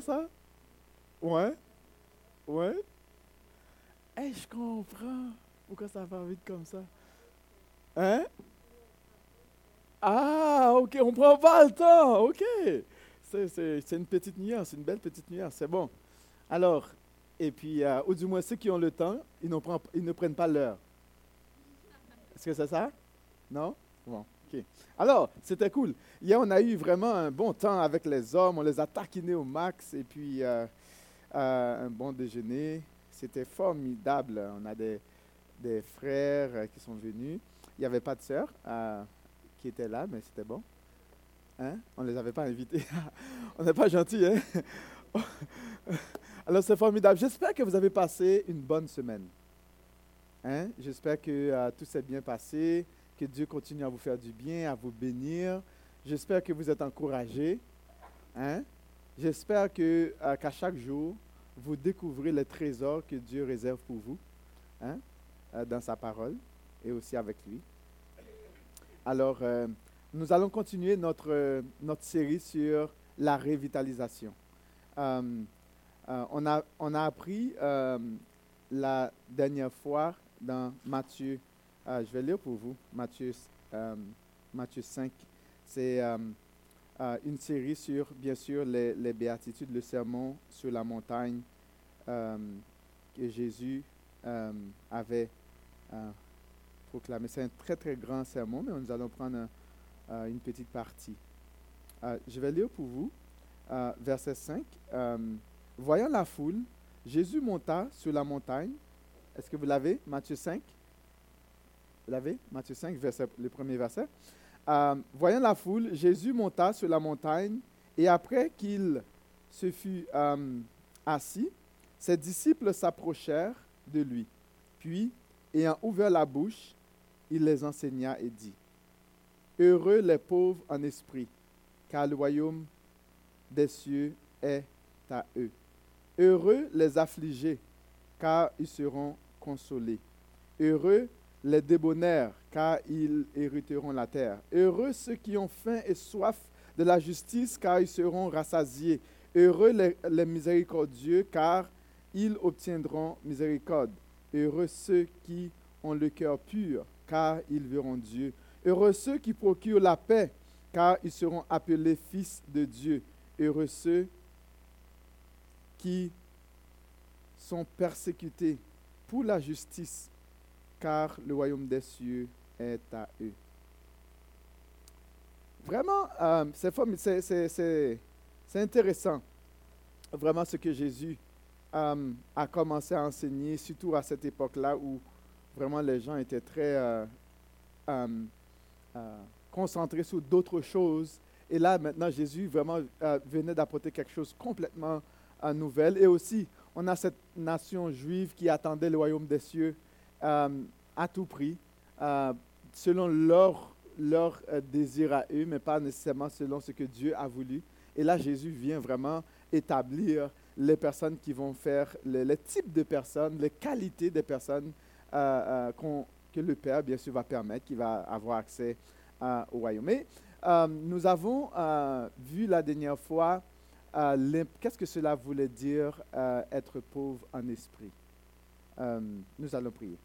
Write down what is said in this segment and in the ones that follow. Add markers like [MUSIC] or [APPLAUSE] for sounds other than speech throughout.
ça? Ouais? Ouais? Eh, je comprends. Pourquoi ça va vite comme ça? Hein? Ah, ok, on prend pas le temps. Ok. C'est une petite nuance, une belle petite nuance. C'est bon. Alors, et puis, euh, ou du moins ceux qui ont le temps, ils, ils ne prennent pas l'heure. Est-ce que c'est ça? Non? Bon, Alors, c'était cool. Hier, on a eu vraiment un bon temps avec les hommes. On les a taquinés au max. Et puis, euh, euh, un bon déjeuner. C'était formidable. On a des, des frères qui sont venus. Il n'y avait pas de sœur qui était là, mais c'était bon. Hein? On ne les avait pas invités. [LAUGHS] on n'est pas gentil, hein? [LAUGHS] Alors, c'est formidable. J'espère que vous avez passé une bonne semaine. Hein? J'espère que euh, tout s'est bien passé, que Dieu continue à vous faire du bien, à vous bénir. J'espère que vous êtes encouragés. Hein? J'espère euh, qu'à chaque jour, vous découvrez les trésors que Dieu réserve pour vous hein? Euh, dans sa parole et aussi avec lui. Alors, nous allons continuer notre, notre série sur la révitalisation. on, a, on a appris la dernière fois dans Matthieu, euh, je vais lire pour vous, Matthieu, euh, Matthieu 5. C'est euh, une série sur, bien sûr, les, les, béatitudes, le sermon sur la montagne que Jésus avait proclamé. C'est un très, très grand sermon, mais nous allons prendre une petite partie. je vais lire pour vous, verset 5. Voyant la foule, Jésus monta sur la montagne est-ce que vous l'avez? Matthieu 5. L'avez? Matthieu 5, verset, le premier verset. Euh, voyant la foule, Jésus monta sur la montagne et après qu'il se fut euh, assis, ses disciples s'approchèrent de lui. Puis, ayant ouvert la bouche, il les enseigna et dit, Heureux les pauvres en esprit, car le royaume des cieux est à eux. Heureux les affligés, car ils seront consolés. Heureux les débonnaires, car ils hériteront la terre. Heureux ceux qui ont faim et soif de la justice, car ils seront rassasiés. Heureux les, miséricordieux, car ils obtiendront miséricorde. Heureux ceux qui ont le cœur pur, car ils verront Dieu. Heureux ceux qui procurent la paix, car ils seront appelés fils de Dieu. Heureux ceux qui sont persécutés pour la justice, car le royaume des cieux est à eux. Vraiment, euh, c'est intéressant, vraiment ce que Jésus euh, a commencé à enseigner, surtout à cette époque-là où vraiment les gens étaient très euh, concentrés sur d'autres choses. Et là, maintenant, Jésus vraiment venait d'apporter quelque chose complètement nouvel. Et aussi, on a cette nation juive qui attendait le royaume des cieux euh, à tout prix, euh, selon leur, leur euh, désir à eux, mais pas nécessairement selon ce que Dieu a voulu. Et là, Jésus vient vraiment établir les personnes qui vont faire, les, types de personnes, les qualités des personnes que le Père, bien sûr, va permettre, qui va avoir accès au royaume. Mais nous avons vu la dernière fois euh, qu'est-ce que cela voulait dire euh, être pauvre en esprit? Euh, Nous allons prier.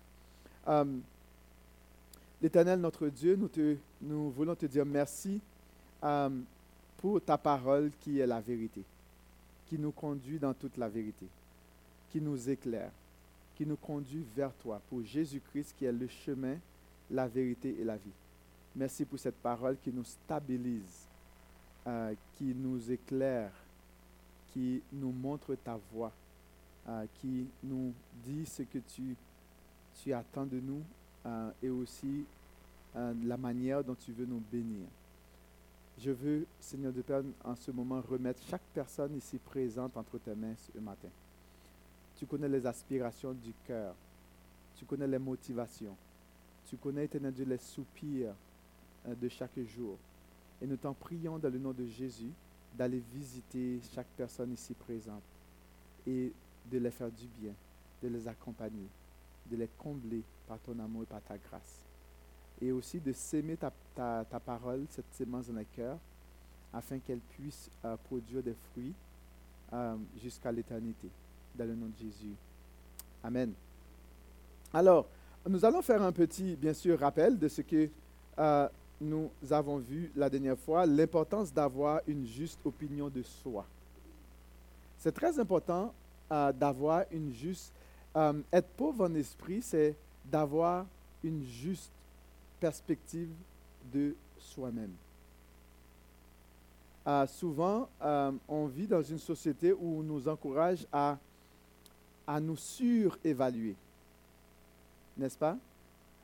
L'Éternel, notre Dieu, nous, te, nous voulons te dire merci pour ta parole qui est la vérité, qui nous conduit dans toute la vérité, qui nous éclaire, qui nous conduit vers toi, pour Jésus-Christ qui est le chemin, la vérité et la vie. Merci pour cette parole qui nous stabilise, qui nous éclaire, qui nous montre ta voix, euh, qui nous dit ce que tu, tu attends de nous euh, et aussi euh, la manière dont tu veux nous bénir. Je veux, Seigneur de Père, en ce moment remettre chaque personne ici présente entre tes mains ce matin. Tu connais les aspirations du cœur. Tu connais les motivations. Tu connais, éternel Dieu, les soupirs de chaque jour. Et nous t'en prions dans le nom de Jésus d'aller visiter chaque personne ici présente et de les faire du bien, de les accompagner, de les combler par ton amour et par ta grâce. Et aussi de s'aimer ta, ta, parole, cette sémence dans le cœur, afin qu'elle puisse euh, produire des fruits euh, jusqu'à l'éternité. Dans le nom de Jésus. Amen. Alors, nous allons faire un petit, bien sûr, rappel de ce que euh, nous avons vu la dernière fois, l'importance d'avoir une juste opinion de soi. C'est très important d'avoir une juste... être pauvre en esprit, c'est d'avoir une juste perspective de soi-même. Euh, souvent, euh, on vit dans une société où on nous encourage à, à nous surévaluer. N'est-ce pas?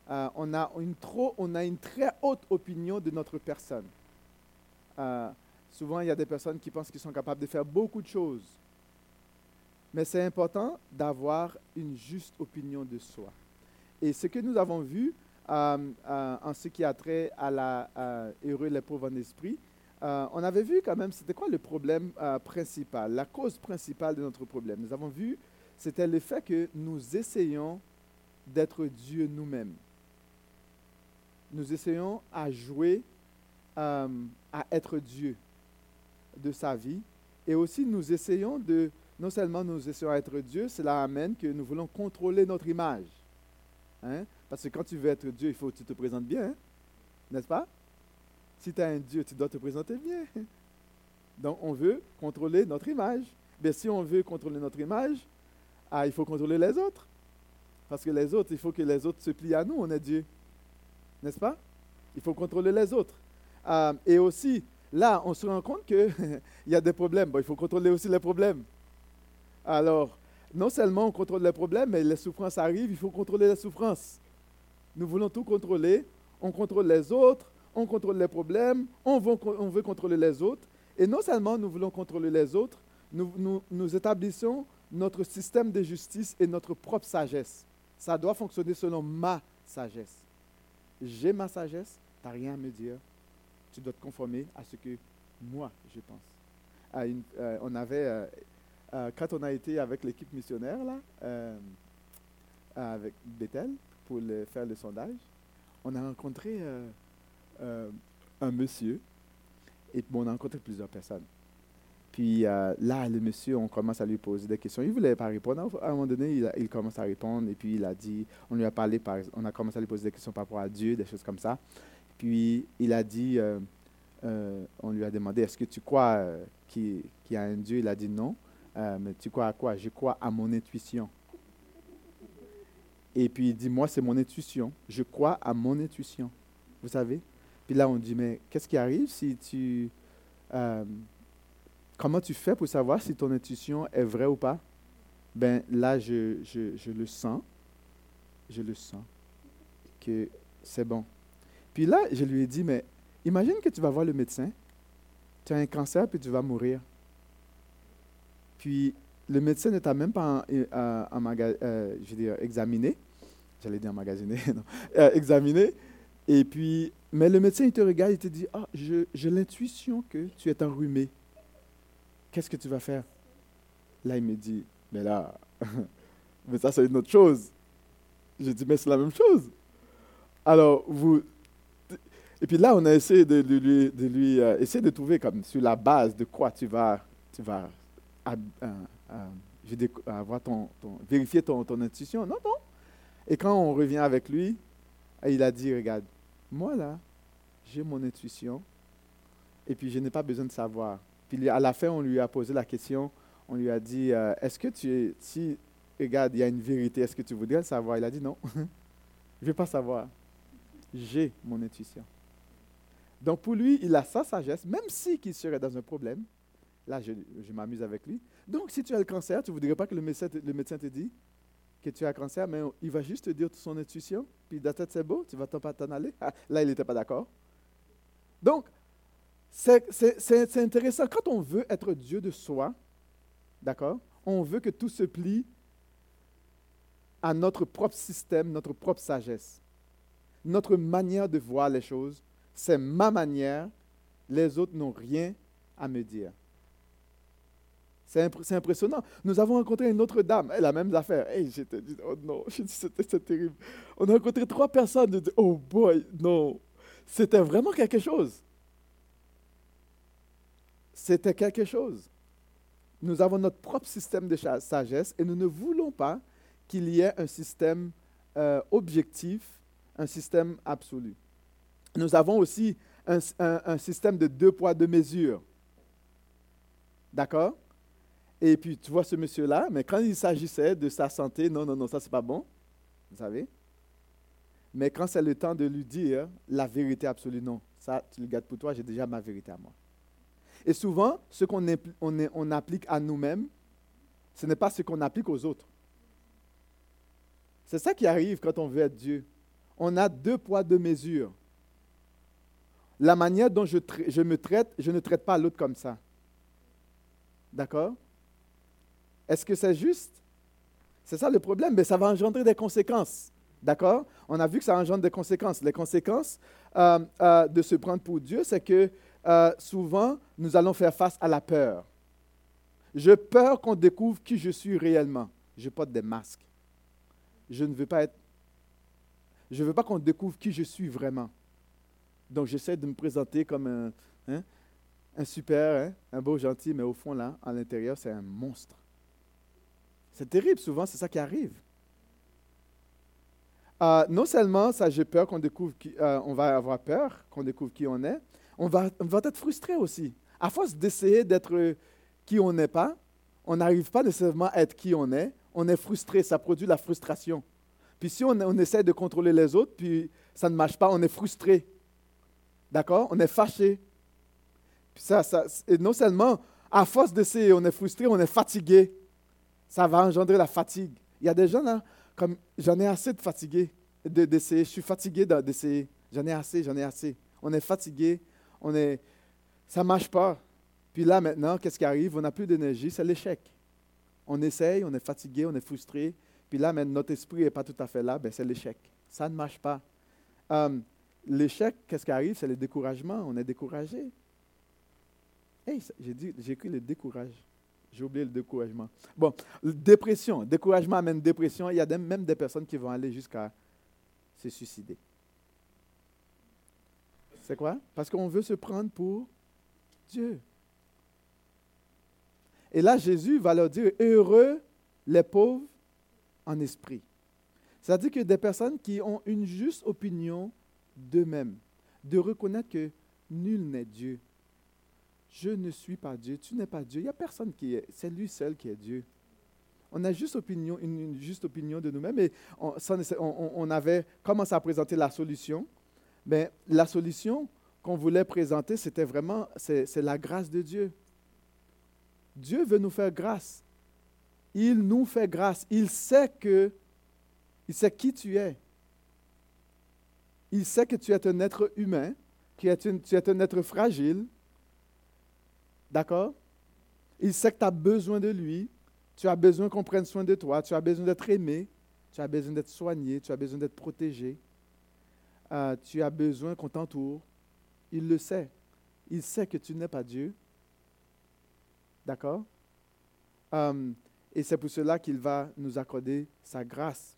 Euh, on, a une trop, on a une très haute opinion de notre personne. souvent, il y a des personnes qui pensent qu'ils sont capables de faire beaucoup de choses. Mais c'est important d'avoir une juste opinion de soi. Et ce que nous avons vu en ce qui a trait à la heureux les en esprit, euh, on avait vu quand même, c'était quoi le problème euh, principal, la cause principale de notre problème? Nous avons vu, c'était le fait que nous essayons d'être Dieu nous-mêmes. Nous essayons à jouer, euh, à être Dieu de sa vie. Et aussi, nous essayons de, non seulement nous essayons à être Dieu, cela amène que nous voulons contrôler notre image. Hein? Parce que quand tu veux être Dieu, il faut que tu te présentes bien, hein? n'est-ce pas? Si tu as un Dieu, tu dois te présenter bien. [LAUGHS] Donc, on veut contrôler notre image. Mais si on veut contrôler notre image, ah, il faut contrôler les autres. Parce que les autres, il faut que les autres se plient à nous, on est Dieu. N'est-ce pas? Il faut contrôler les autres. Ah, et aussi, là, on se rend compte qu'il [LAUGHS] y a des problèmes. il faut contrôler aussi les problèmes. Alors, non seulement on contrôle les problèmes, mais les souffrances arrivent, il faut contrôler les souffrances. Nous voulons tout contrôler. On contrôle les autres, on contrôle les problèmes, on veut, contrôler les autres. Et non seulement nous voulons contrôler les autres, nous, nous, établissons notre système de justice et notre propre sagesse. Ça doit fonctionner selon ma sagesse. J'ai ma sagesse, tu n'as rien à me dire. Tu dois te conformer à ce que moi, je pense. Euh, on avait, euh, euh, quand on a été avec l'équipe missionnaire, là, avec Bethel, pour faire le sondage, on a rencontré euh, un monsieur, et on a rencontré plusieurs personnes. Puis euh, là, le monsieur, on commence à lui poser des questions. Il ne voulait pas répondre. À un moment donné, il, commence à répondre. Et puis, il a dit, on lui a parlé, par, on a commencé à lui poser des questions par rapport à Dieu, des choses comme ça. Puis, il a dit, euh, on lui a demandé, est-ce que tu crois qu'il y a un Dieu? Il a dit non. Mais tu crois à quoi? Je crois à mon intuition. Et puis, il dit, moi, c'est mon intuition. Je crois à mon intuition. Vous savez? Puis là, on dit, mais qu'est-ce qui arrive si tu... Euh, comment tu fais pour savoir si ton intuition est vraie ou pas? Ben là, je, je, le sens. Je le sens. Que c'est bon. Puis là, je lui ai dit, mais imagine que tu vas voir le médecin. Tu as un cancer, puis tu vas mourir. Puis le médecin ne t'a même pas euh, examiné. J'allais dire emmagasiner, [LAUGHS] non. Euh, examiné. Et puis, mais le médecin, il te regarde, il te dit, ah, j'ai l'intuition que tu es enrhumé. Qu'est-ce que tu vas faire? Là, il me dit, mais là, [LAUGHS] mais ça, c'est une autre chose. Je dis, mais c'est la même chose. Alors, vous... Et puis là, on a essayé de, lui, de lui euh, de trouver comme sur la base de quoi tu vas, tu vas euh, avoir ton, vérifier ton, ton intuition. Non, non. Et quand on revient avec lui, il a dit, regarde, moi, là, j'ai mon intuition et puis je n'ai pas besoin de savoir. Puis à la fin, on lui a posé la question, on lui a dit, euh, est-ce que tu es, si, regarde, il y a une vérité, est-ce que tu voudrais le savoir? Il a dit non, [LAUGHS] je ne veux pas savoir. J'ai mon intuition. Donc pour lui, il a sa sagesse, même si qu'il serait dans un problème. Là, je, m'amuse avec lui. Donc si tu as le cancer, tu ne voudrais pas que le médecin, le te dise que tu as cancer, mais il va juste te dire son intuition, puis ta tête c'est beau, tu vas pas t'en aller. Ah, là, il n'était pas d'accord. Donc, c'est intéressant. Quand on veut être Dieu de soi, d'accord, on veut que tout se plie à notre propre système, notre propre sagesse. Notre manière de voir les choses, c'est ma manière, les autres n'ont rien à me dire. C'est impressionnant. Nous avons rencontré une autre dame, la même affaire. Hey, j'étais dit, oh non, [LAUGHS] c'était terrible. On a rencontré trois personnes, dit, oh boy, non. C'était vraiment quelque chose. C'était quelque chose. nous avons notre propre système de sagesse et nous ne voulons pas qu'il y ait un système euh, objectif, un système absolu. Nous avons aussi un système de deux poids, deux mesures. D'accord? Et puis tu vois ce monsieur-là, mais quand il s'agissait de sa santé, non, non, non, ça c'est pas bon, vous savez. Mais quand c'est le temps de lui dire la vérité absolue, non, ça tu le gardes pour toi, j'ai déjà ma vérité à moi. Et souvent, ce qu'on on, applique à nous-mêmes, ce n'est pas ce qu'on applique aux autres. C'est ça qui arrive quand on veut être Dieu. On a deux poids, deux mesures. La manière dont je me traite, je ne traite pas l'autre comme ça. D'accord? Est-ce que c'est juste? C'est ça le problème, mais ça va engendrer des conséquences. D'accord? On a vu que ça engendre des conséquences. Les conséquences euh, euh, de se prendre pour Dieu, c'est que euh, souvent, nous allons faire face à la peur. Je peur qu'on découvre qui je suis réellement. Je porte des masques. Je ne veux pas être. Je ne veux pas qu'on découvre qui je suis vraiment. Donc, j'essaie de me présenter comme un, hein, super, hein, un beau gentil, mais au fond, là, à l'intérieur, c'est un monstre. C'est terrible, souvent, c'est ça qui arrive. Euh, non seulement ça, j'ai peur qu'on découvre, qui, euh, on va avoir peur qu'on découvre qui on est, on va, être frustré aussi. À force d'essayer d'être qui on n'est pas, on n'arrive pas nécessairement à être qui on est, on est frustré, ça produit la frustration. Puis si on, on essaie de contrôler les autres, puis ça ne marche pas, on est frustré. D'accord? On est fâché. Et non seulement, à force d'essayer, on est frustré, on est fatigué. Ça va engendrer la fatigue. Il y a des gens là, comme j'en ai assez de fatiguer, d'essayer. Je suis fatigué d'essayer. J'en ai assez, j'en ai assez. On est fatigué, on est, ça ne marche pas. Puis là maintenant, qu'est-ce qui arrive? On n'a plus d'énergie, c'est l'échec. On essaye, on est fatigué, on est frustré. Puis là, maintenant, notre esprit n'est pas tout à fait là, ben c'est l'échec. Ça ne marche pas. Euh, l'échec, qu'est-ce qui arrive? C'est le découragement. On est découragé. Hey, j'ai dit, le décourage. J'ai oublié le découragement. Bon, dépression. Découragement amène dépression. Il y a même des personnes qui vont aller jusqu'à se suicider. C'est quoi? Parce qu'on veut se prendre pour Dieu. Et là, Jésus va leur dire, heureux les pauvres en esprit. C'est-à-dire que des personnes qui ont une juste opinion d'eux-mêmes, de reconnaître que nul n'est Dieu, je ne suis pas Dieu, tu n'es pas Dieu. Il n'y a personne qui est, c'est lui seul qui est Dieu. On a juste opinion, une, juste opinion de nous-mêmes et on, avait commencé à présenter la solution? Mais la solution qu'on voulait présenter, c'était vraiment, c'est, la grâce de Dieu. Dieu veut nous faire grâce. Il nous fait grâce. Il sait que, il sait qui tu es. Il sait que tu es un être humain, que tu es un être fragile, D'accord? Il sait que tu as besoin de lui, tu as besoin qu'on prenne soin de toi, tu as besoin d'être aimé, tu as besoin d'être soigné, tu as besoin d'être protégé, euh, tu as besoin qu'on t'entoure. Il le sait. Il sait que tu n'es pas Dieu. D'accord? Euh, Et c'est pour cela qu'il va nous accorder sa grâce.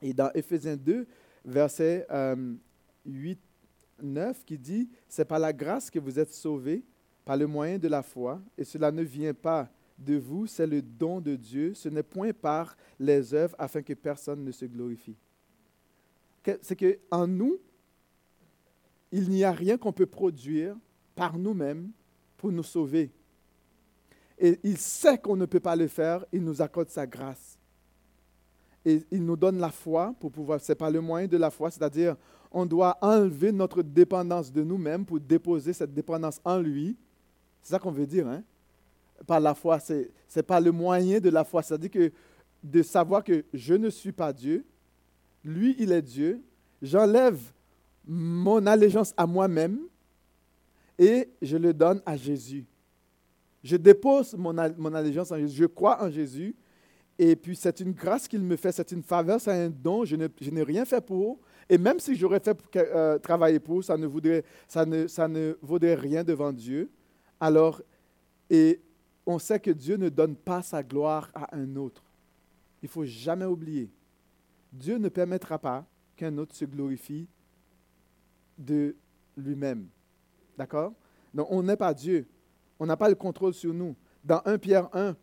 Et dans Éphésiens 2, verset 8, euh, 9, qui dit, c'est par la grâce que vous êtes sauvés par le moyen de la foi, et cela ne vient pas de vous, c'est le don de Dieu, ce n'est point par les œuvres afin que personne ne se glorifie. C'est qu'en nous, il n'y a rien qu'on peut produire par nous-mêmes pour nous sauver. Et il sait qu'on ne peut pas le faire, il nous accorde sa grâce. Et il nous donne la foi pour pouvoir, c'est par le moyen de la foi, c'est-à-dire on doit enlever notre dépendance de nous-mêmes pour déposer cette dépendance en lui c'est ça qu'on veut dire, hein? Par la foi, c'est n'est pas le moyen de la foi. C'est-à-dire que de savoir que je ne suis pas Dieu, lui, il est Dieu, j'enlève mon allégeance à moi-même et je le donne à Jésus. Je dépose mon, mon allégeance en Jésus, je crois en Jésus, et puis c'est une grâce qu'il me fait, c'est une faveur, c'est un don, je n'ai rien fait pour, et même si j'aurais fait euh, travailler pour, ça ne, voudrait, ça, ne, ça ne vaudrait rien devant Dieu. Alors, et on sait que Dieu ne donne pas sa gloire à un autre. Il faut jamais oublier. Dieu ne permettra pas qu'un autre se glorifie de lui-même. D'accord? Donc, on n'est pas Dieu. On n'a pas le contrôle sur nous. dans 1 Pierre 1,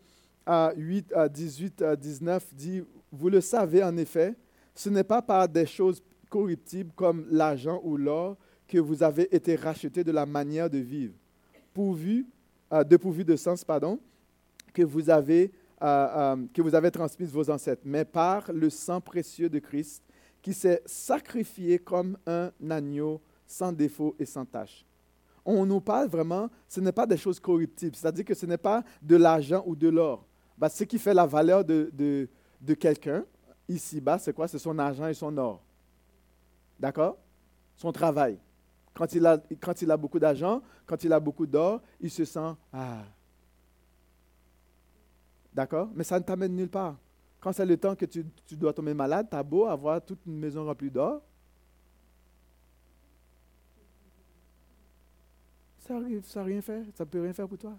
à 8 à 18 à 19, dit, Vous le savez en effet, ce n'est pas par des choses corruptibles comme l'argent ou l'or que vous avez été rachetés de la manière de vivre, pourvu, euh, dépourvu de sens, pardon, que vous avez, euh, euh, que vous avez vos ancêtres, mais par le sang précieux de Christ qui s'est sacrifié comme un agneau sans défaut et sans tache. On nous parle vraiment, ce n'est pas des choses corruptibles, c'est-à-dire que ce n'est pas de l'argent ou de l'or. Bah, ce qui fait la valeur de, de, de quelqu'un, ici-bas, c'est quoi? C'est son argent et son or. D'accord? Son travail. Quand il a, quand il a beaucoup d'argent, quand il a beaucoup d'or, il se sent Ah. D'accord? Mais ça ne t'amène nulle part. Quand c'est le temps que tu, tu dois tomber malade, tu as beau avoir toute une maison remplie d'or. Ça ne rien faire. Ça peut rien faire pour toi.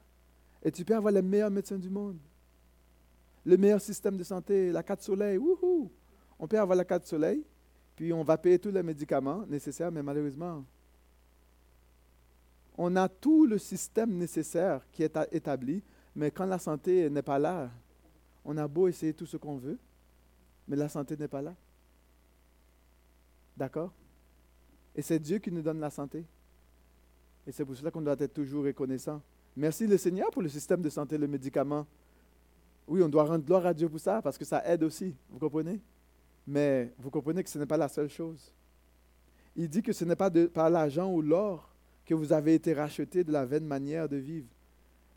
Et tu peux avoir les meilleurs médecins du monde. Le meilleur système de santé, la carte soleil. Wouhou! On peut avoir la carte soleil, puis on va payer tous les médicaments nécessaires, mais malheureusement, on a tout le système nécessaire qui est établi, mais quand la santé n'est pas là, on a beau essayer tout ce qu'on veut, mais la santé n'est pas là. D'accord? Et c'est Dieu qui nous donne la santé. Et c'est pour cela qu'on doit être toujours reconnaissant. Merci le Seigneur pour le système de santé, le médicament. Oui, on doit rendre gloire à Dieu pour ça, parce que ça aide aussi, vous comprenez? Mais vous comprenez que ce n'est pas la seule chose. Il dit que ce n'est pas par l'argent ou l'or que vous avez été rachetés de la vaine manière de vivre,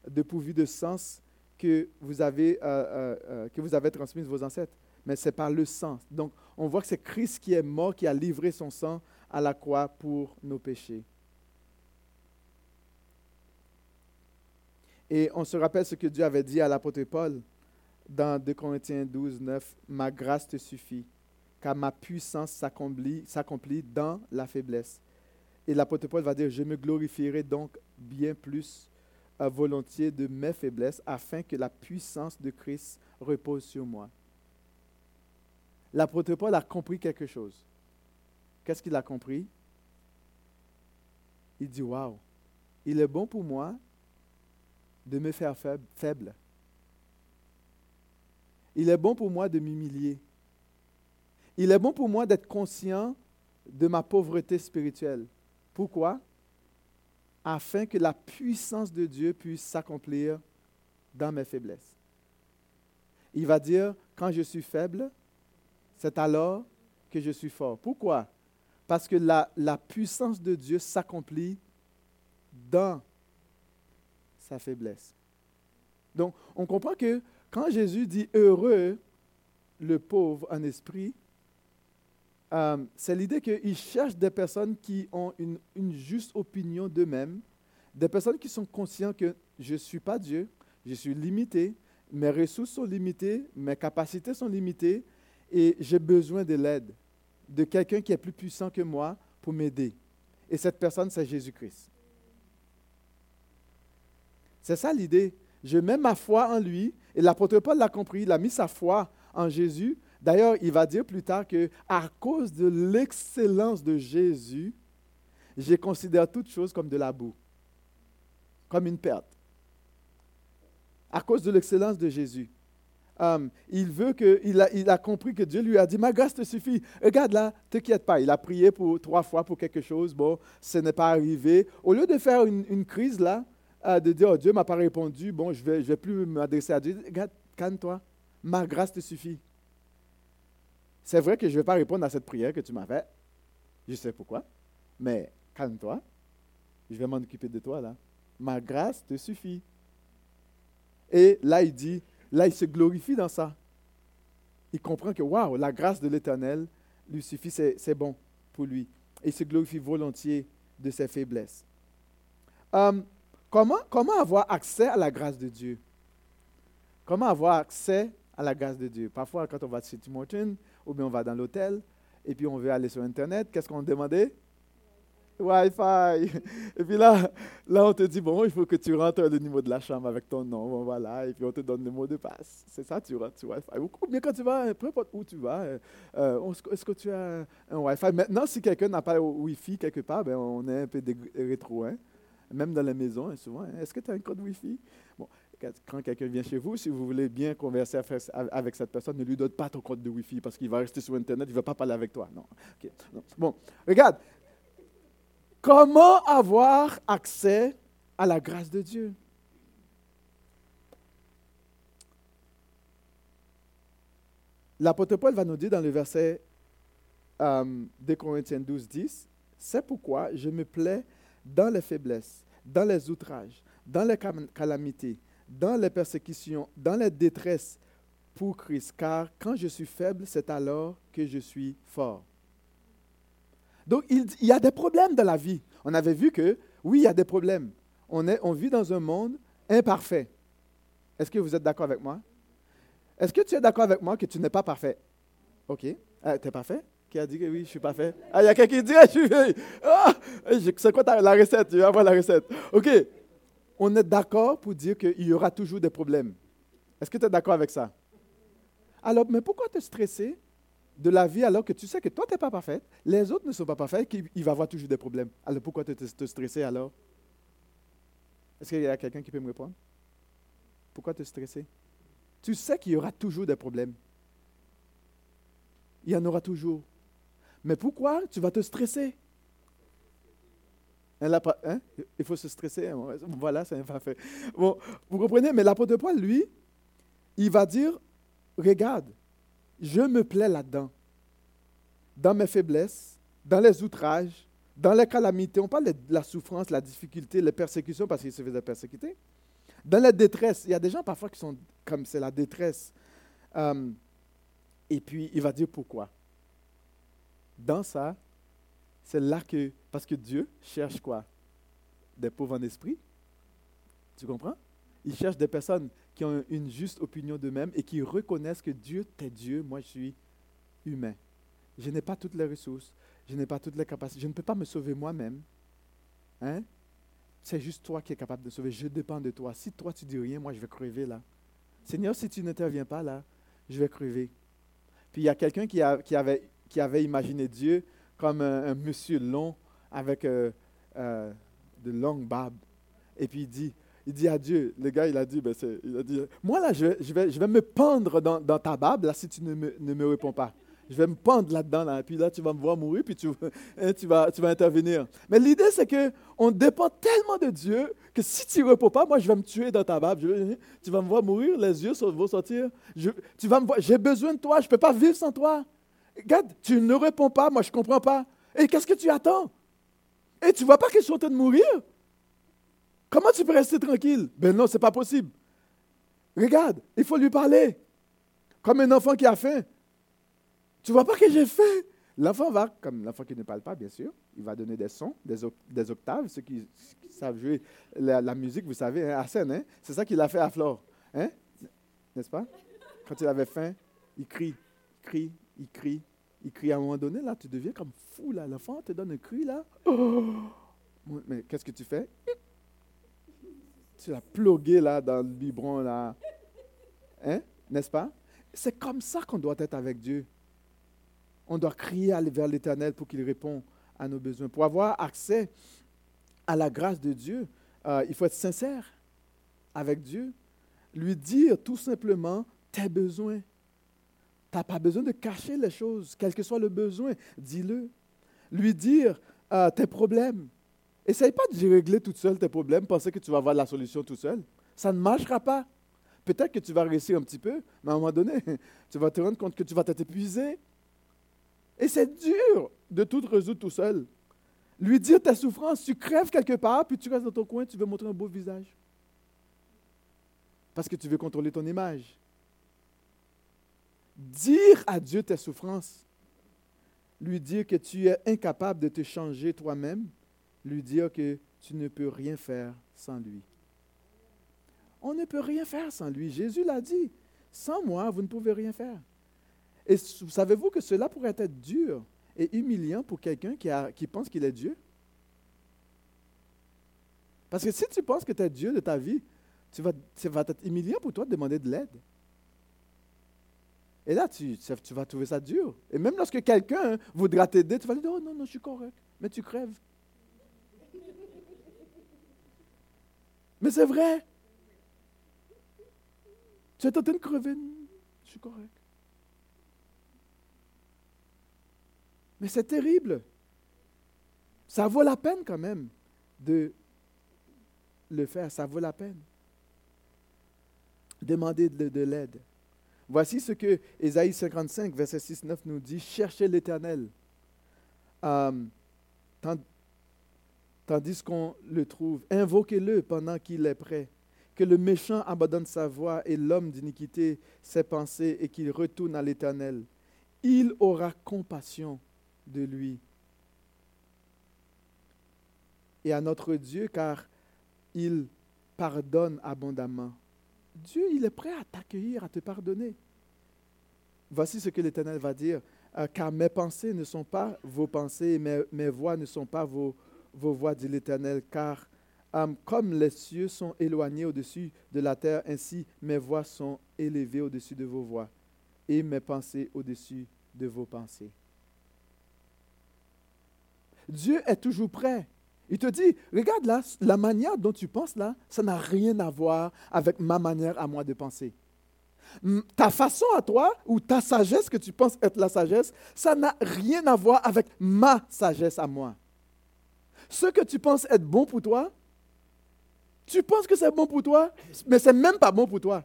de pourvu de sens que vous avez, euh, euh, euh, que vous avez transmis vos ancêtres, mais c'est par le sang. Donc, on voit que c'est Christ qui est mort, qui a livré son sang à la croix pour nos péchés. Et on se rappelle ce que Dieu avait dit à l'apôtre Paul dans 2 Corinthiens 12, 9, Ma grâce te suffit, car ma puissance s'accomplit dans la faiblesse. Et l'apôtre Paul va dire, je me glorifierai donc bien plus volontiers de mes faiblesses, afin que la puissance de Christ repose sur moi. L'apôtre Paul a compris quelque chose. Qu'est-ce qu'il a compris? Il dit, waouh, il est bon pour moi de me faire faible. Il est bon pour moi de m'humilier. Il est bon pour moi d'être conscient de ma pauvreté spirituelle. Pourquoi? Afin que la puissance de Dieu puisse s'accomplir dans mes faiblesses. Il va dire, quand je suis faible, c'est alors que je suis fort. Pourquoi? Parce que la, la puissance de Dieu s'accomplit dans sa faiblesse. Donc, on comprend que quand Jésus dit heureux le pauvre en esprit, euh, c'est l'idée qu'il cherche des personnes qui ont une, juste opinion d'eux-mêmes, des personnes qui sont conscientes que je ne suis pas Dieu, je suis limité, mes ressources sont limitées, mes capacités sont limitées et j'ai besoin de l'aide de quelqu'un qui est plus puissant que moi pour m'aider. Et cette personne, c'est Jésus-Christ. C'est ça l'idée. Je mets ma foi en lui et l'apôtre Paul l'a compris, il a mis sa foi en Jésus D'ailleurs, il va dire plus tard que à cause de l'excellence de Jésus, je considère toute chose comme de la boue, comme une perte. À cause de l'excellence de Jésus. Um, il veut que, il a, il a, compris que Dieu lui a dit, ma grâce te suffit. Regarde là, t'inquiète pas. Il a prié pour trois fois pour quelque chose. Bon, ce n'est pas arrivé. Au lieu de faire une, crise là, euh, de dire, oh, Dieu m'a pas répondu, bon, je vais, je vais plus m'adresser à Dieu. Regarde, calme-toi. Ma grâce te suffit. C'est vrai que je ne vais pas répondre à cette prière que tu m'as faite. Je sais pourquoi. Mais calme-toi. Je vais m'en occuper de toi là. Ma grâce te suffit. Et là, il dit, là, il se glorifie dans ça. Il comprend que, waouh, la grâce de l'Éternel lui suffit, c'est bon pour lui. Et il se glorifie volontiers de ses faiblesses. Hum, comment, comment avoir accès à la grâce de Dieu? Comment avoir accès à la grâce de Dieu? Parfois, quand on va chez Tim Hortons, ou bien on va dans l'hôtel, et puis on veut aller sur Internet, qu'est-ce qu'on demandait? Wi-Fi. [LAUGHS] Et puis là, là, on te dit, bon, il faut que tu rentres le numéro de la chambre avec ton nom, voilà, et puis on te donne le mot de passe. C'est ça, tu rentres sur Wi-Fi. Ou bien quand tu vas, peu importe où tu vas, euh, euh, est-ce que tu as un Wi-Fi? Maintenant, si quelqu'un n'a pas Wi-Fi quelque part, ben, on est un peu rétro, hein? même dans la maison, hein, souvent. Hein. Est-ce que tu as un code Wi-Fi? bon. Quand quelqu'un vient chez vous, si vous voulez bien converser avec cette personne, ne lui donne pas ton code de Wi-Fi parce qu'il va rester sur Internet, il ne va pas parler avec toi. Non. Bon, regarde. Comment avoir accès à la grâce de Dieu? L'apôtre Paul va nous dire dans le verset euh, de Corinthiens 12, 10, c'est pourquoi je me plais dans les faiblesses, dans les outrages, dans les calamités, dans les persécutions, dans les détresses pour Christ, car quand je suis faible, c'est alors que je suis fort. Donc, il, y a des problèmes dans la vie. On avait vu que, oui, il y a des problèmes. On, vit dans un monde imparfait. Est-ce que vous êtes d'accord avec moi? Est-ce que tu es d'accord avec moi que tu n'es pas parfait? OK. Euh, tu es parfait? Qui a dit que oui, je suis parfait? Ah, il y a quelqu'un qui dit, [LAUGHS] je suis... Ah, c'est quoi la recette? Tu vas voir la recette. OK on est d'accord pour dire qu'il y aura toujours des problèmes. Est-ce que tu es d'accord avec ça? Alors, mais pourquoi te stresser de la vie alors que tu sais que toi, tu n'es pas parfaite, les autres ne sont pas parfaits, qu'il va y avoir toujours des problèmes? Alors, pourquoi te, te stresser alors? Est-ce qu'il y a quelqu'un qui peut me répondre? Pourquoi te stresser? Tu sais qu'il y aura toujours des problèmes. Il y en aura toujours. Mais pourquoi tu vas te stresser? Hein? Il faut se stresser. Hein? Voilà, c'est un fait. Bon, vous comprenez, mais l'apôtre Paul, lui, il va dire, regarde, je me plais là-dedans, dans mes faiblesses, dans les outrages, dans les calamités. On parle de la souffrance, la difficulté, les persécutions parce qu'il se faisait persécuter. Dans la détresse, il y a des gens parfois qui sont comme c'est la détresse. Euh, et puis, il va dire pourquoi. Dans ça, c'est là que, parce que Dieu cherche quoi? Des pauvres en esprit? Tu comprends? Il cherche des personnes qui ont une juste opinion d'eux-mêmes et qui reconnaissent que Dieu, t'es Dieu, moi je suis humain. Je n'ai pas toutes les ressources, je n'ai pas toutes les capacités, je ne peux pas me sauver moi-même. Hein? C'est juste toi qui es capable de sauver, je dépends de toi. Si toi tu dis rien, moi je vais crever là. Seigneur, si tu n'interviens pas là, je vais crever. Puis il y a quelqu'un qui, avait, qui avait imaginé Dieu comme un, monsieur long avec euh, euh, de longues barbes. Et puis il dit, il dit à Dieu, le gars, il a dit, ben il a dit moi là, je, je, vais, je vais me pendre dans, dans, ta barbe, là, si tu ne me, ne me réponds pas. Je vais me pendre là-dedans, là, puis là, tu vas me voir mourir, puis tu, [LAUGHS] hein, tu, vas, tu vas intervenir. Mais l'idée, c'est qu'on dépend tellement de Dieu que si tu ne réponds pas, moi, je vais me tuer dans ta barbe. tu vas me voir mourir, les yeux vont sortir. Tu vas me voir, j'ai besoin de toi, je ne peux pas vivre sans toi. Regarde, tu ne réponds pas, moi je ne comprends pas. Et qu'est-ce que tu attends? Et tu ne vois pas qu'ils sont en train de mourir? Comment tu peux rester tranquille? Ben non, ce n'est pas possible. Regarde, il faut lui parler. Comme un enfant qui a faim. Tu ne vois pas que j'ai faim? L'enfant va, comme l'enfant qui ne parle pas, bien sûr, il va donner des sons, des, octaves. Ceux qui, savent jouer la, musique, vous savez, hein, Arsène, hein? c'est ça qu'il a fait à Flore. Hein? N'est-ce pas? Quand il avait faim, il crie, il crie, il crie, il crie à un moment donné, là, tu deviens comme fou, là. L'enfant te donne un cri, là. Oh! Mais qu'est-ce que tu fais? Tu l'as plugué, là, dans le biberon, là. Hein? N'est-ce pas? C'est comme ça qu'on doit être avec Dieu. On doit crier vers l'Éternel pour qu'il réponde à nos besoins. Pour avoir accès à la grâce de Dieu, euh, il faut être sincère avec Dieu. Lui dire tout simplement tes besoins. Tu n'as pas besoin de cacher les choses, quel que soit le besoin. Dis-le. Lui dire euh, tes problèmes. Essaye pas de régler tout seul tes problèmes, penser que tu vas avoir la solution tout seul. Ça ne marchera pas. Peut-être que tu vas réussir un petit peu, mais à un moment donné, [LAUGHS] tu vas te rendre compte que tu vas t'épuiser. Et c'est dur de tout résoudre tout seul. Lui dire ta souffrance, tu crèves quelque part, puis tu restes dans ton coin, tu veux montrer un beau visage. Parce que tu veux contrôler ton image dire à Dieu tes souffrances, lui dire que tu es incapable de te changer toi-même, lui dire que tu ne peux rien faire sans lui. On ne peut rien faire sans lui. Jésus l'a dit. Sans moi, vous ne pouvez rien faire. Et savez-vous que cela pourrait être dur et humiliant pour quelqu'un qui, pense qu'il est Dieu? Parce que si tu penses que tu es Dieu de ta vie, tu vas, ça va être humiliant pour toi de demander de l'aide. Et là, tu, vas trouver ça dur. Et même lorsque quelqu'un voudra t'aider, tu vas dire, oh non, non, je suis correct. Mais tu crèves. Mais c'est vrai. Tu es en train de crever. Je suis correct. Mais c'est terrible. Ça vaut la peine quand même de le faire. Ça vaut la peine. Demander de, l'aide. Voici ce que Ésaïe 55, verset 6-9 nous dit. Cherchez l'Éternel. Euh, tandis qu'on le trouve. Invoquez-le pendant qu'il est prêt. Que le méchant abandonne sa voix et l'homme d'iniquité ses pensées et qu'il retourne à l'Éternel. Il aura compassion de lui. Et à notre Dieu, car il pardonne abondamment. Dieu, il est prêt à t'accueillir, à te pardonner. Voici ce que l'Éternel va dire. Euh, car mes pensées ne sont pas vos pensées, mes, mes voix ne sont pas vos, vos voix, dit l'Éternel. Car euh, comme les cieux sont éloignés au-dessus de la terre, ainsi mes voix sont élevées au-dessus de vos voix, et mes pensées au-dessus de vos pensées. Dieu est toujours prêt. Il te dit, regarde là, la manière dont tu penses là, ça n'a rien à voir avec ma manière à moi de penser. Ta façon à toi ou ta sagesse que tu penses être la sagesse, ça n'a rien à voir avec ma sagesse à moi. Ce que tu penses être bon pour toi, tu penses que c'est bon pour toi, mais c'est même pas bon pour toi.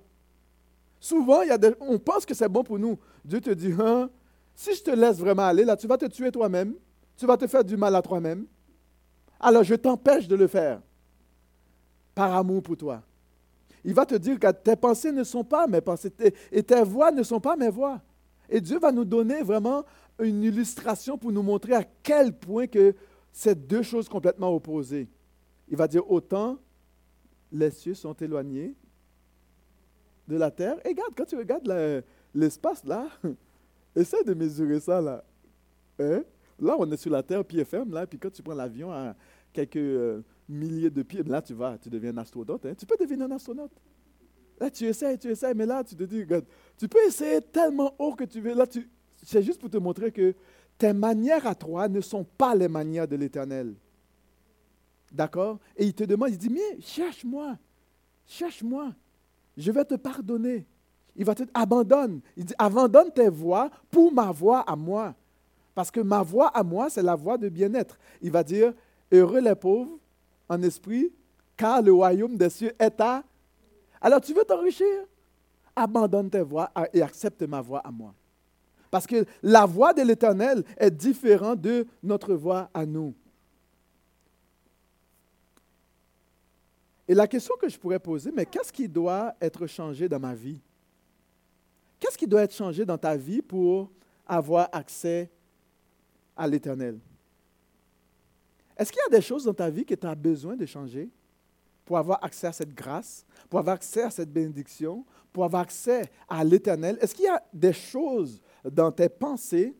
Souvent, on pense que c'est bon pour nous. Dieu te dit, hein, si je te laisse vraiment aller, là, tu vas te tuer toi-même tu vas te faire du mal à toi-même. Alors je t'empêche de le faire par amour pour toi. Il va te dire que tes pensées ne sont pas mes pensées et tes voix ne sont pas mes voix. Et Dieu va nous donner vraiment une illustration pour nous montrer à quel point que c'est deux choses complètement opposées. Il va dire autant les cieux sont éloignés de la terre. Et regarde, quand tu regardes l'espace là, [LAUGHS] essaie de mesurer ça là. Hein? Là, on est sur la terre, pied ferme, là, puis quand tu prends l'avion à quelques euh, milliers de pieds, là, tu vas, tu deviens un astronaute. Hein. Tu peux devenir un astronaute. Là, tu essaies, tu essaies, mais là, tu te dis, tu peux essayer tellement haut que tu veux. Là, tu, c'est juste pour te montrer que tes manières à toi ne sont pas les manières de l'Éternel. D'accord? Et il te demande, il dit, mais cherche-moi, cherche-moi, je vais te pardonner. Il va te abandonne. Il dit, abandonne tes voix pour ma voix à moi. Parce que ma voix à moi, c'est la voix de bien-être. Il va dire, heureux les pauvres en esprit, car le royaume des cieux est à... Alors tu veux t'enrichir? Abandonne tes voix et accepte ma voix à moi. Parce que la voix de l'Éternel est différente de notre voix à nous. Et la question que je pourrais poser, mais qu'est-ce qui doit être changé dans ma vie? Qu'est-ce qui doit être changé dans ta vie pour avoir accès à l'Éternel? Est-ce qu'il y a des choses dans ta vie que tu as besoin de changer pour avoir accès à cette grâce, pour avoir accès à cette bénédiction, pour avoir accès à l'Éternel? Est-ce qu'il y a des choses dans tes pensées,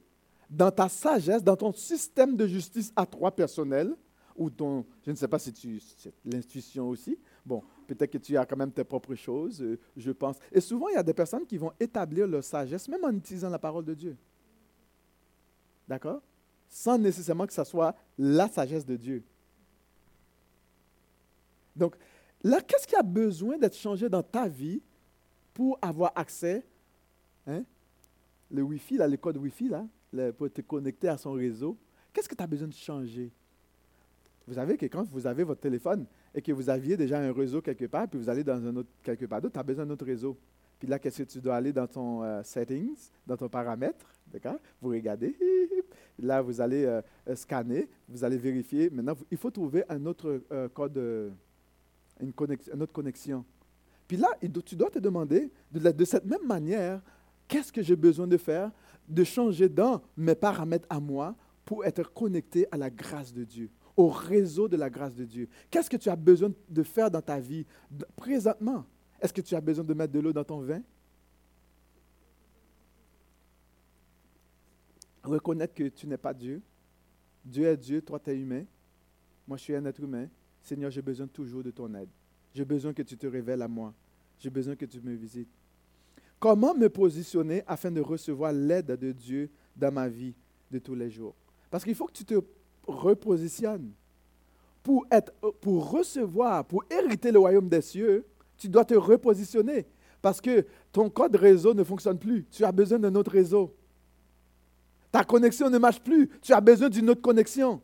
dans ta sagesse, dans ton système de justice à toi personnel, ou ton, je ne sais pas si tu, l'intuition aussi, bon, peut-être que tu as quand même tes propres choses, euh, je pense. Et souvent, il y a des personnes qui vont établir leur sagesse, même en utilisant la parole de Dieu. D'accord? Sans nécessairement que ce soit la sagesse de Dieu. Donc, là, qu'est-ce qui a besoin d'être changé dans ta vie pour avoir accès, hein, le Wi-Fi, là, le code Wi-Fi, là, pour te connecter à son réseau? Qu'est-ce que tu as besoin de changer? Vous savez que quand vous avez votre téléphone et que vous aviez déjà un réseau quelque part, puis vous allez dans un autre quelque part d'autre, tu as besoin d'un autre réseau. Puis là, qu'est-ce que tu dois aller dans ton euh, settings, dans ton paramètre, d'accord? Vous regardez, [LAUGHS] là, vous allez euh, euh, scanner, vous allez vérifier. Maintenant, il faut trouver un autre code, une, une autre connexion. Puis là, tu dois te demander, de, de cette même manière, qu'est-ce que j'ai besoin de faire, de changer dans mes paramètres à moi pour être connecté à la grâce de Dieu, au réseau de la grâce de Dieu. Qu'est-ce que tu as besoin de faire dans ta vie présentement? Est-ce que tu as besoin de mettre de l'eau dans ton vin? Reconnaître que tu n'es pas Dieu. Dieu est Dieu, toi tu es humain. Moi je suis un être humain. Seigneur, j'ai besoin toujours de ton aide. J'ai besoin que tu te révèles à moi. J'ai besoin que tu me visites. Comment me positionner afin de recevoir l'aide de Dieu dans ma vie de tous les jours? Parce qu'il faut que tu te repositionnes. Pour, pour recevoir, pour hériter le royaume des cieux, tu dois te repositionner. Parce que ton code réseau ne fonctionne plus. Tu as besoin d'un autre réseau. Ta connexion ne marche plus. Tu as besoin d'une autre connexion.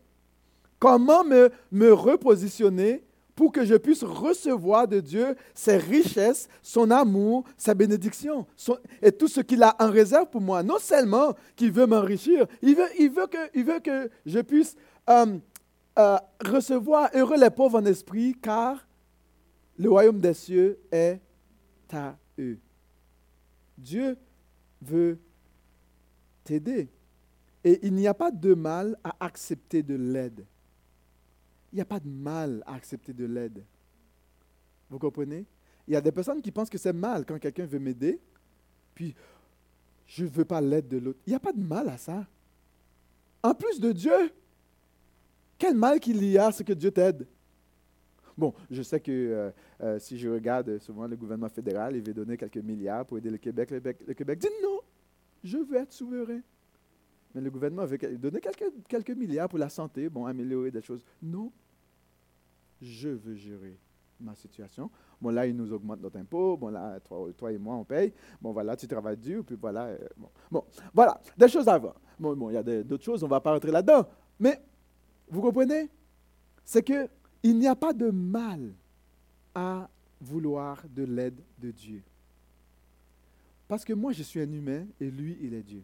Comment me, me repositionner pour que je puisse recevoir de Dieu ses richesses, son amour, sa bénédiction et tout ce qu'il a en réserve pour moi? Non seulement qu'il veut m'enrichir, il veut, il, veut que, il veut que je puisse euh, euh, recevoir heureux les pauvres en esprit, car le royaume des cieux est à eux. Dieu veut t'aider. Et il n'y a pas de mal à accepter de l'aide. Il n'y a pas de mal à accepter de l'aide. Vous comprenez? Il y a des personnes qui pensent que c'est mal quand quelqu'un veut m'aider, puis je ne veux pas l'aide de l'autre. Il n'y a pas de mal à ça. En plus de Dieu, quel mal qu'il y a à ce que Dieu t'aide? Bon, je sais que euh, euh, si je regarde souvent le gouvernement fédéral, il veut donner quelques milliards pour aider le Québec. Le Québec, dit non, je veux être souverain. Mais le gouvernement veut donner quelques, quelques milliards pour la santé, bon, améliorer des choses. Non, je veux gérer ma situation. Bon, là, il nous augmente notre impôt. Bon, là, toi, et moi, on paye. Bon, voilà, tu travailles dur, voilà. Euh, bon. voilà, des choses à voir. Bon il y a d'autres choses, on ne va pas rentrer là-dedans. Mais, vous comprenez? C'est que il n'y a pas de mal à vouloir de l'aide de Dieu. Parce que moi, je suis un humain et lui, il est Dieu.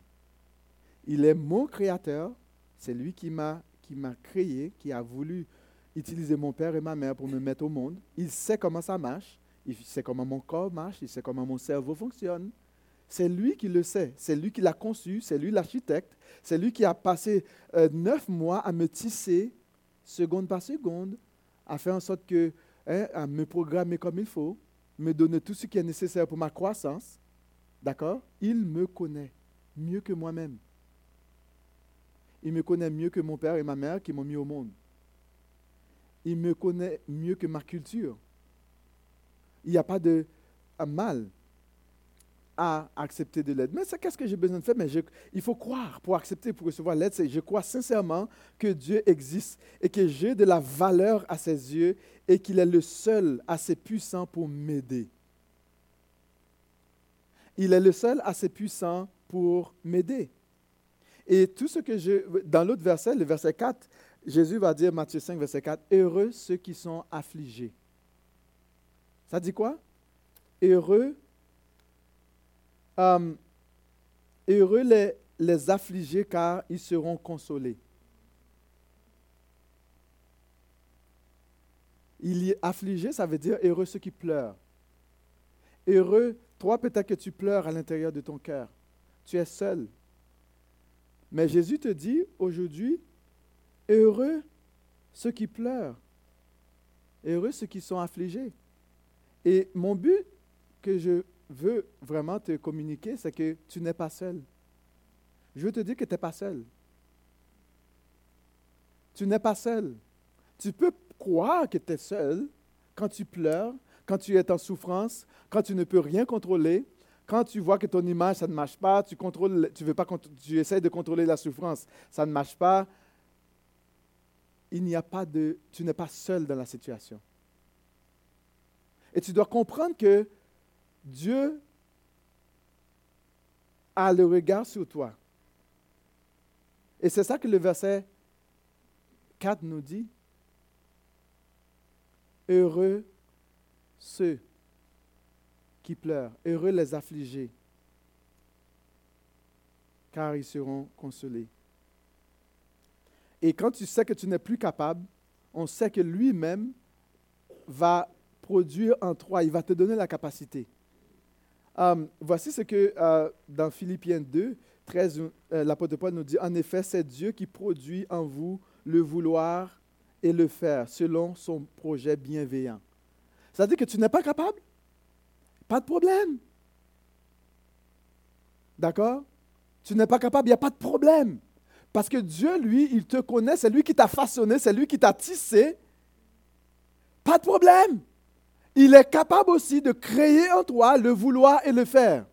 Il est mon créateur, c'est lui qui m'a qui m'a créé, qui a voulu utiliser mon père et ma mère pour me mettre au monde. Il sait comment ça marche, il sait comment mon corps marche, il sait comment mon cerveau fonctionne. C'est lui qui le sait, c'est lui qui l'a conçu, c'est lui l'architecte, c'est lui qui a passé euh, neuf mois à me tisser seconde par seconde à faire en sorte que, hein, à me programmer comme il faut, me donner tout ce qui est nécessaire pour ma croissance, d'accord? Il me connaît mieux que moi-même. Il me connaît mieux que mon père et ma mère qui m'ont mis au monde. Il me connaît mieux que ma culture. Il n'y a pas de mal à accepter de l'aide. Mais c'est qu'est-ce que j'ai besoin de faire? Mais il faut croire pour accepter, pour recevoir l'aide. C'est je crois sincèrement que Dieu existe et que j'ai de la valeur à ses yeux et qu'il est le seul assez puissant pour m'aider. Il est le seul assez puissant pour m'aider. Et tout ce que je... Dans l'autre verset, le verset 4, Jésus va dire, Matthieu 5, verset 4, Heureux ceux qui sont affligés. Ça dit quoi? Heureux euh, heureux les, les affligés car ils seront consolés. Il y affligé, ça veut dire heureux ceux qui pleurent. Heureux, toi peut-être que tu pleures à l'intérieur de ton cœur. Tu es seul. Mais Jésus te dit aujourd'hui, heureux ceux qui pleurent. Heureux ceux qui sont affligés. Et mon but que je veux vraiment te communiquer, c'est que tu n'es pas seul. Je veux te dire que tu n'es pas seul. Tu n'es pas seul. Tu peux croire que tu es seul quand tu pleures, quand tu es en souffrance, quand tu ne peux rien contrôler, quand tu vois que ton image, ça ne marche pas, tu, contrôles, tu, veux pas, tu essaies de contrôler la souffrance, ça ne marche pas. Il n'y a pas de... Tu n'es pas seul dans la situation. Et tu dois comprendre que Dieu a le regard sur toi. Et c'est ça que le verset 4 nous dit. Heureux ceux qui pleurent, heureux les affligés, car ils seront consolés. Et quand tu sais que tu n'es plus capable, on sait que lui-même va produire en toi, il va te donner la capacité. Um, voici ce que uh, dans Philippiens 2, 13, uh, l'apôtre Paul nous dit, en effet, c'est Dieu qui produit en vous le vouloir et le faire selon son projet bienveillant. Ça veut dire que tu n'es pas capable? Pas de problème. D'accord? Tu n'es pas capable, il n'y a pas de problème. Parce que Dieu, lui, il te connaît, c'est lui qui t'a façonné, c'est lui qui t'a tissé. Pas de problème il est capable aussi de créer en toi le vouloir et le faire.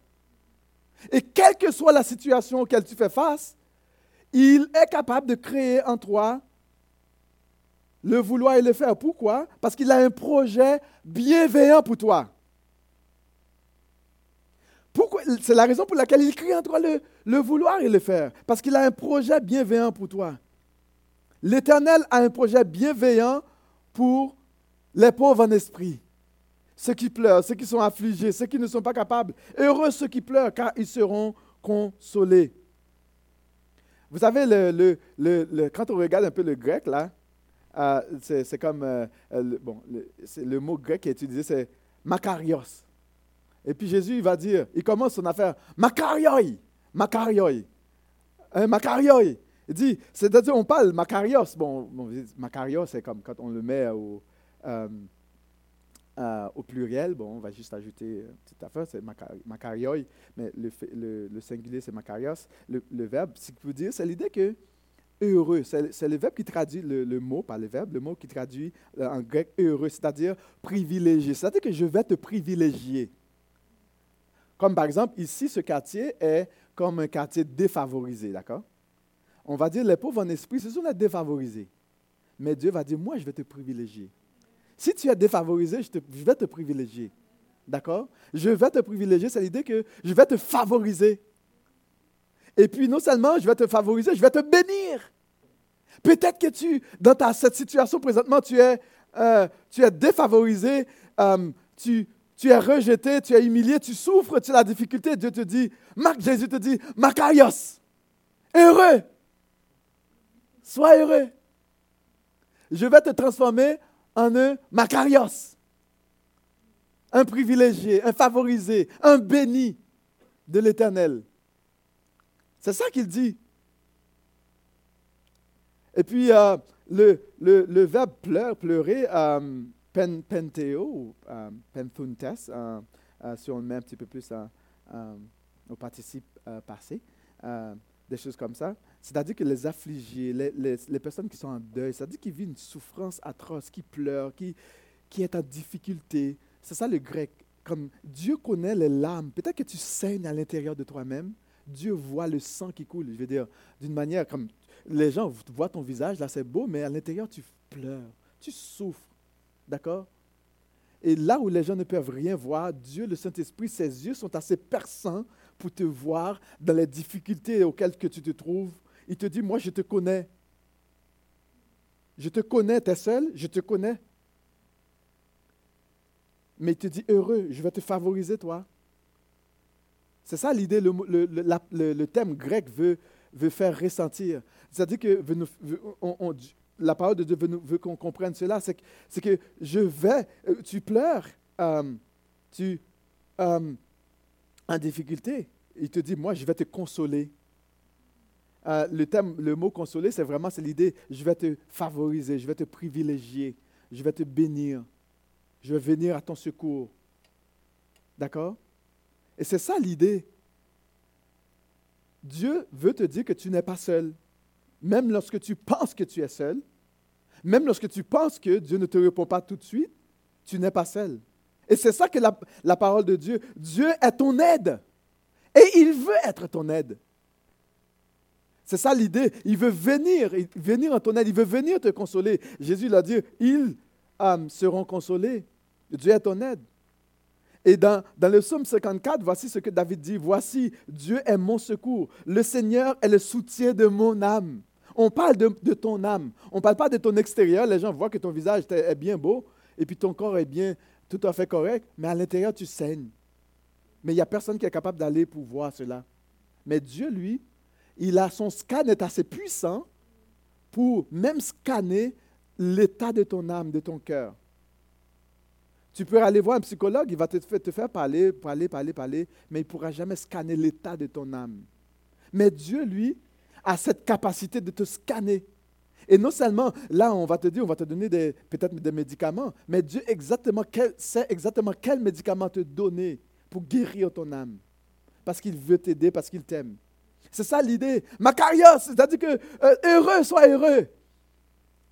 Et quelle que soit la situation auquel tu fais face, il est capable de créer en toi le vouloir et le faire. Pourquoi? Parce qu'il a un projet bienveillant pour toi. c'est la raison pour laquelle il crie en toi le, le vouloir et le faire. Parce qu'il a un projet bienveillant pour toi. L'Éternel a un projet bienveillant pour les pauvres en esprit, ceux qui pleurent, ceux qui sont affligés, ceux qui ne sont pas capables. Heureux ceux qui pleurent, car ils seront consolés. Vous savez, le, le, quand on regarde un peu le grec, là, euh, c'est comme, euh, euh, bon, le, mot grec qui est utilisé, c'est makarios. Et puis Jésus, il va dire, il commence son affaire, makarioi, makarioi, un makarioi. Il dit, c'est-à-dire, on parle makarios. Bon makarios, c'est comme quand on le met au, au pluriel. Bon, on va juste ajouter une petite affaire, c'est makarioi, mais le, le, singulier, c'est makarios. Le, verbe, ce qu'il veut dire, c'est l'idée que heureux. C'est le verbe qui traduit le, mot, pas le verbe, le mot qui traduit euh, en grec heureux, c'est-à-dire privilégié. C'est-à-dire que je vais te privilégier. Comme par exemple, ici, ce quartier est comme un quartier défavorisé, d'accord? On va dire les pauvres en esprit, ce sont les défavorisés. Mais Dieu va dire, moi, je vais te privilégier. Si tu es défavorisé, je, vais te privilégier. D'accord? Je vais te privilégier, c'est l'idée que je vais te favoriser. Et puis, non seulement je vais te favoriser, je vais te bénir. Peut-être que tu, dans ta, cette situation présentement, tu es, euh, tu es défavorisé, euh, tu, tu es rejeté, tu es humilié, tu souffres, tu as la difficulté. Dieu te dit, Jésus te dit, Makarios, heureux, sois heureux. Je vais te transformer en un Makarios, un privilégié, un favorisé, un béni de l'Éternel. C'est ça qu'il dit. Et puis, euh, le, verbe pleur, pleurer, euh, pen, penteo, euh, penthuntes, euh, si on le met un petit peu plus au participe passé, des choses comme ça. C'est-à-dire que les affligés, les, les, personnes qui sont en deuil, c'est-à-dire qui vivent une souffrance atroce, qui pleurent, qui, qui est en difficulté. C'est ça le grec. Comme Dieu connaît les larmes. Peut-être que tu saignes à l'intérieur de toi-même. Dieu voit le sang qui coule. Je veux dire, d'une manière comme les gens voient ton visage, là c'est beau, mais à l'intérieur tu pleures, tu souffres. D'accord? Et là où les gens ne peuvent rien voir, Dieu, le Saint-Esprit, ses yeux sont assez perçants pour te voir dans les difficultés auxquelles que tu te trouves. Il te dit, moi je te connais. Je te connais, tu es seul, je te connais. Mais il te dit, heureux, je vais te favoriser, toi. C'est ça l'idée, le, le, le, thème grec veut, veut faire ressentir. C'est-à-dire que la parole de Dieu veut, qu'on comprenne cela. C'est que, que je vais, euh, tu pleures, euh, tu euh, en difficulté. Il te dit, moi, je vais te consoler. Le thème, le mot consoler, c'est vraiment l'idée, je vais te favoriser, je vais te privilégier, je vais te bénir, je vais venir à ton secours. D'accord? Et c'est ça l'idée. Dieu veut te dire que tu n'es pas seul. Même lorsque tu penses que tu es seul, même lorsque tu penses que Dieu ne te répond pas tout de suite, tu n'es pas seul. Et c'est ça que la, parole de Dieu, Dieu est ton aide. Et il veut être ton aide. C'est ça l'idée. Il veut venir, venir en ton aide. Il veut venir te consoler. Jésus l'a dit, ils seront consolés. Dieu est ton aide. Et dans, le psaume 54, voici ce que David dit. Voici, Dieu est mon secours. Le Seigneur est le soutien de mon âme. On parle de, ton âme. On ne parle pas de ton extérieur. Les gens voient que ton visage est bien beau et puis ton corps est bien tout à fait correct, mais à l'intérieur, tu saignes. Mais il n'y a personne qui est capable d'aller pour voir cela. Mais Dieu, lui, il a son scan est assez puissant pour même scanner l'état de ton âme, de ton cœur. Tu peux aller voir un psychologue, il va te, faire parler, parler, parler, parler, mais il ne pourra jamais scanner l'état de ton âme. Mais Dieu, lui, a cette capacité de te scanner. Et non seulement, là, on va te dire, on va te donner peut-être des médicaments, mais Dieu sait exactement quel médicament te donner pour guérir ton âme. Parce qu'il veut t'aider, parce qu'il t'aime. C'est ça l'idée. Macarios, c'est-à-dire que euh, heureux, sois heureux.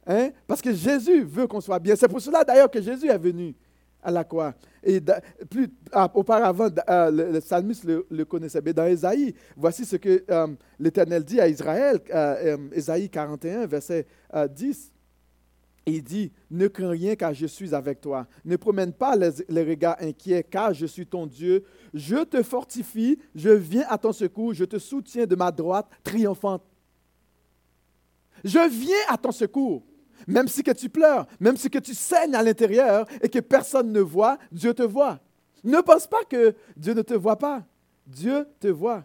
Hein? Parce que Jésus veut qu'on soit bien. C'est pour cela d'ailleurs que Jésus est venu à la croix. Et plus, auparavant, euh, le, psalmiste le, connaissait. Mais dans Ésaïe, voici ce que euh, l'Éternel dit à Israël, euh, Ésaïe 41, verset 10. Il dit, ne crains rien car je suis avec toi. Ne promène pas les, regards inquiets car je suis ton Dieu. Je te fortifie, je viens à ton secours, je te soutiens de ma droite triomphante. Je viens à ton secours. Même si tu pleures, même si tu saignes à l'intérieur et que personne ne voit, Dieu te voit. Ne pense pas que Dieu ne te voit pas. Dieu te voit.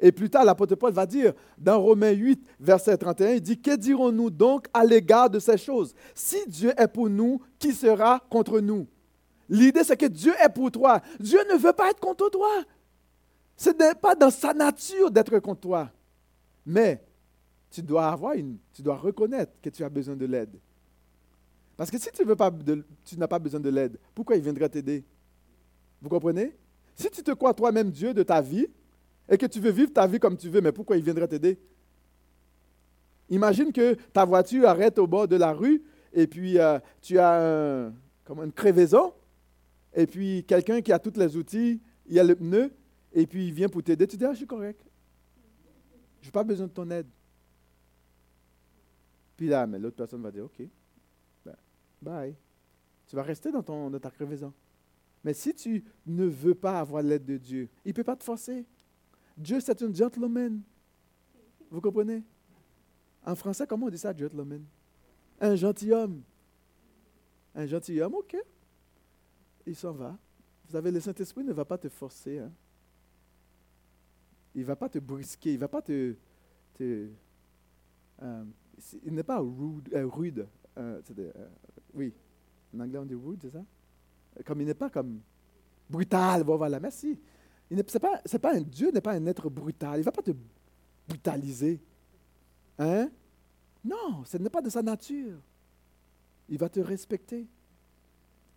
Et plus tard, l'apôtre Paul va dire, dans Romains 8, verset 31, il dit, Que dirons-nous donc à l'égard de ces choses? Si Dieu est pour nous, qui sera contre nous? L'idée, c'est que Dieu est pour toi. Dieu ne veut pas être contre toi. Ce n'est pas dans sa nature d'être contre toi. Mais tu dois avoir une, tu dois reconnaître que tu as besoin de l'aide. Parce que si tu tu n'as pas besoin de l'aide, pourquoi il viendrait t'aider? Vous comprenez? Si tu te crois toi-même Dieu de ta vie, et que tu veux vivre ta vie comme tu veux, mais pourquoi il viendrait t'aider? Imagine que ta voiture arrête au bord de la rue et puis euh, tu as comme une crevaison et puis quelqu'un qui a tous les outils, il a le pneu et puis il vient pour t'aider. Tu dis, ah, je suis correct. Je n'ai pas besoin de ton aide. Puis là, mais l'autre personne va dire, OK, ben, bye. Tu vas rester dans, ton, dans ta crevaison. Mais si tu ne veux pas avoir l'aide de Dieu, il ne peut pas te forcer. Dieu, c'est un gentleman. Vous comprenez? En français, comment on dit ça, gentleman? Un gentilhomme. Un gentilhomme, OK. Il s'en va. Vous savez, le Saint-Esprit ne va pas te forcer. Hein? Il ne va pas te brusquer. Il ne va pas te. euh, il n'est pas rude. Euh, euh, oui. En anglais, on dit rude, c'est ça? Comme il n'est pas comme brutal. Voilà, merci. Ce n'est pas, un Dieu n'est pas un être brutal. Il ne va pas te brutaliser. Hein? Non, ce n'est pas de sa nature. Il va te respecter.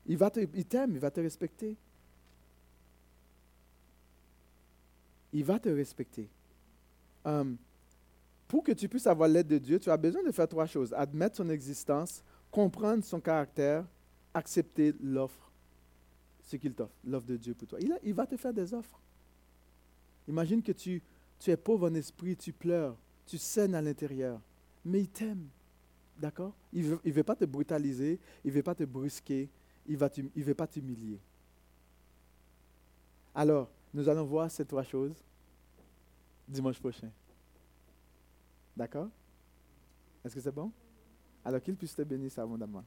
Il, va te, il t'aime, il va te respecter. Il va te respecter. Um, pour que tu puisses avoir l'aide de Dieu, tu as besoin de faire trois choses. Admettre son existence, comprendre son caractère, accepter l'offre, ce qu'il t'offre, l'offre de Dieu pour toi. Il, va te faire des offres. Imagine que tu, es pauvre en esprit, tu pleures, tu saignes à l'intérieur, mais il t'aime. D'accord? Il ne veut, pas te brutaliser, il ne veut pas te brusquer, il ne veut pas t'humilier. Alors, nous allons voir ces trois choses dimanche prochain. D'accord? Est-ce que c'est bon? Alors qu'il puisse te bénir abondamment.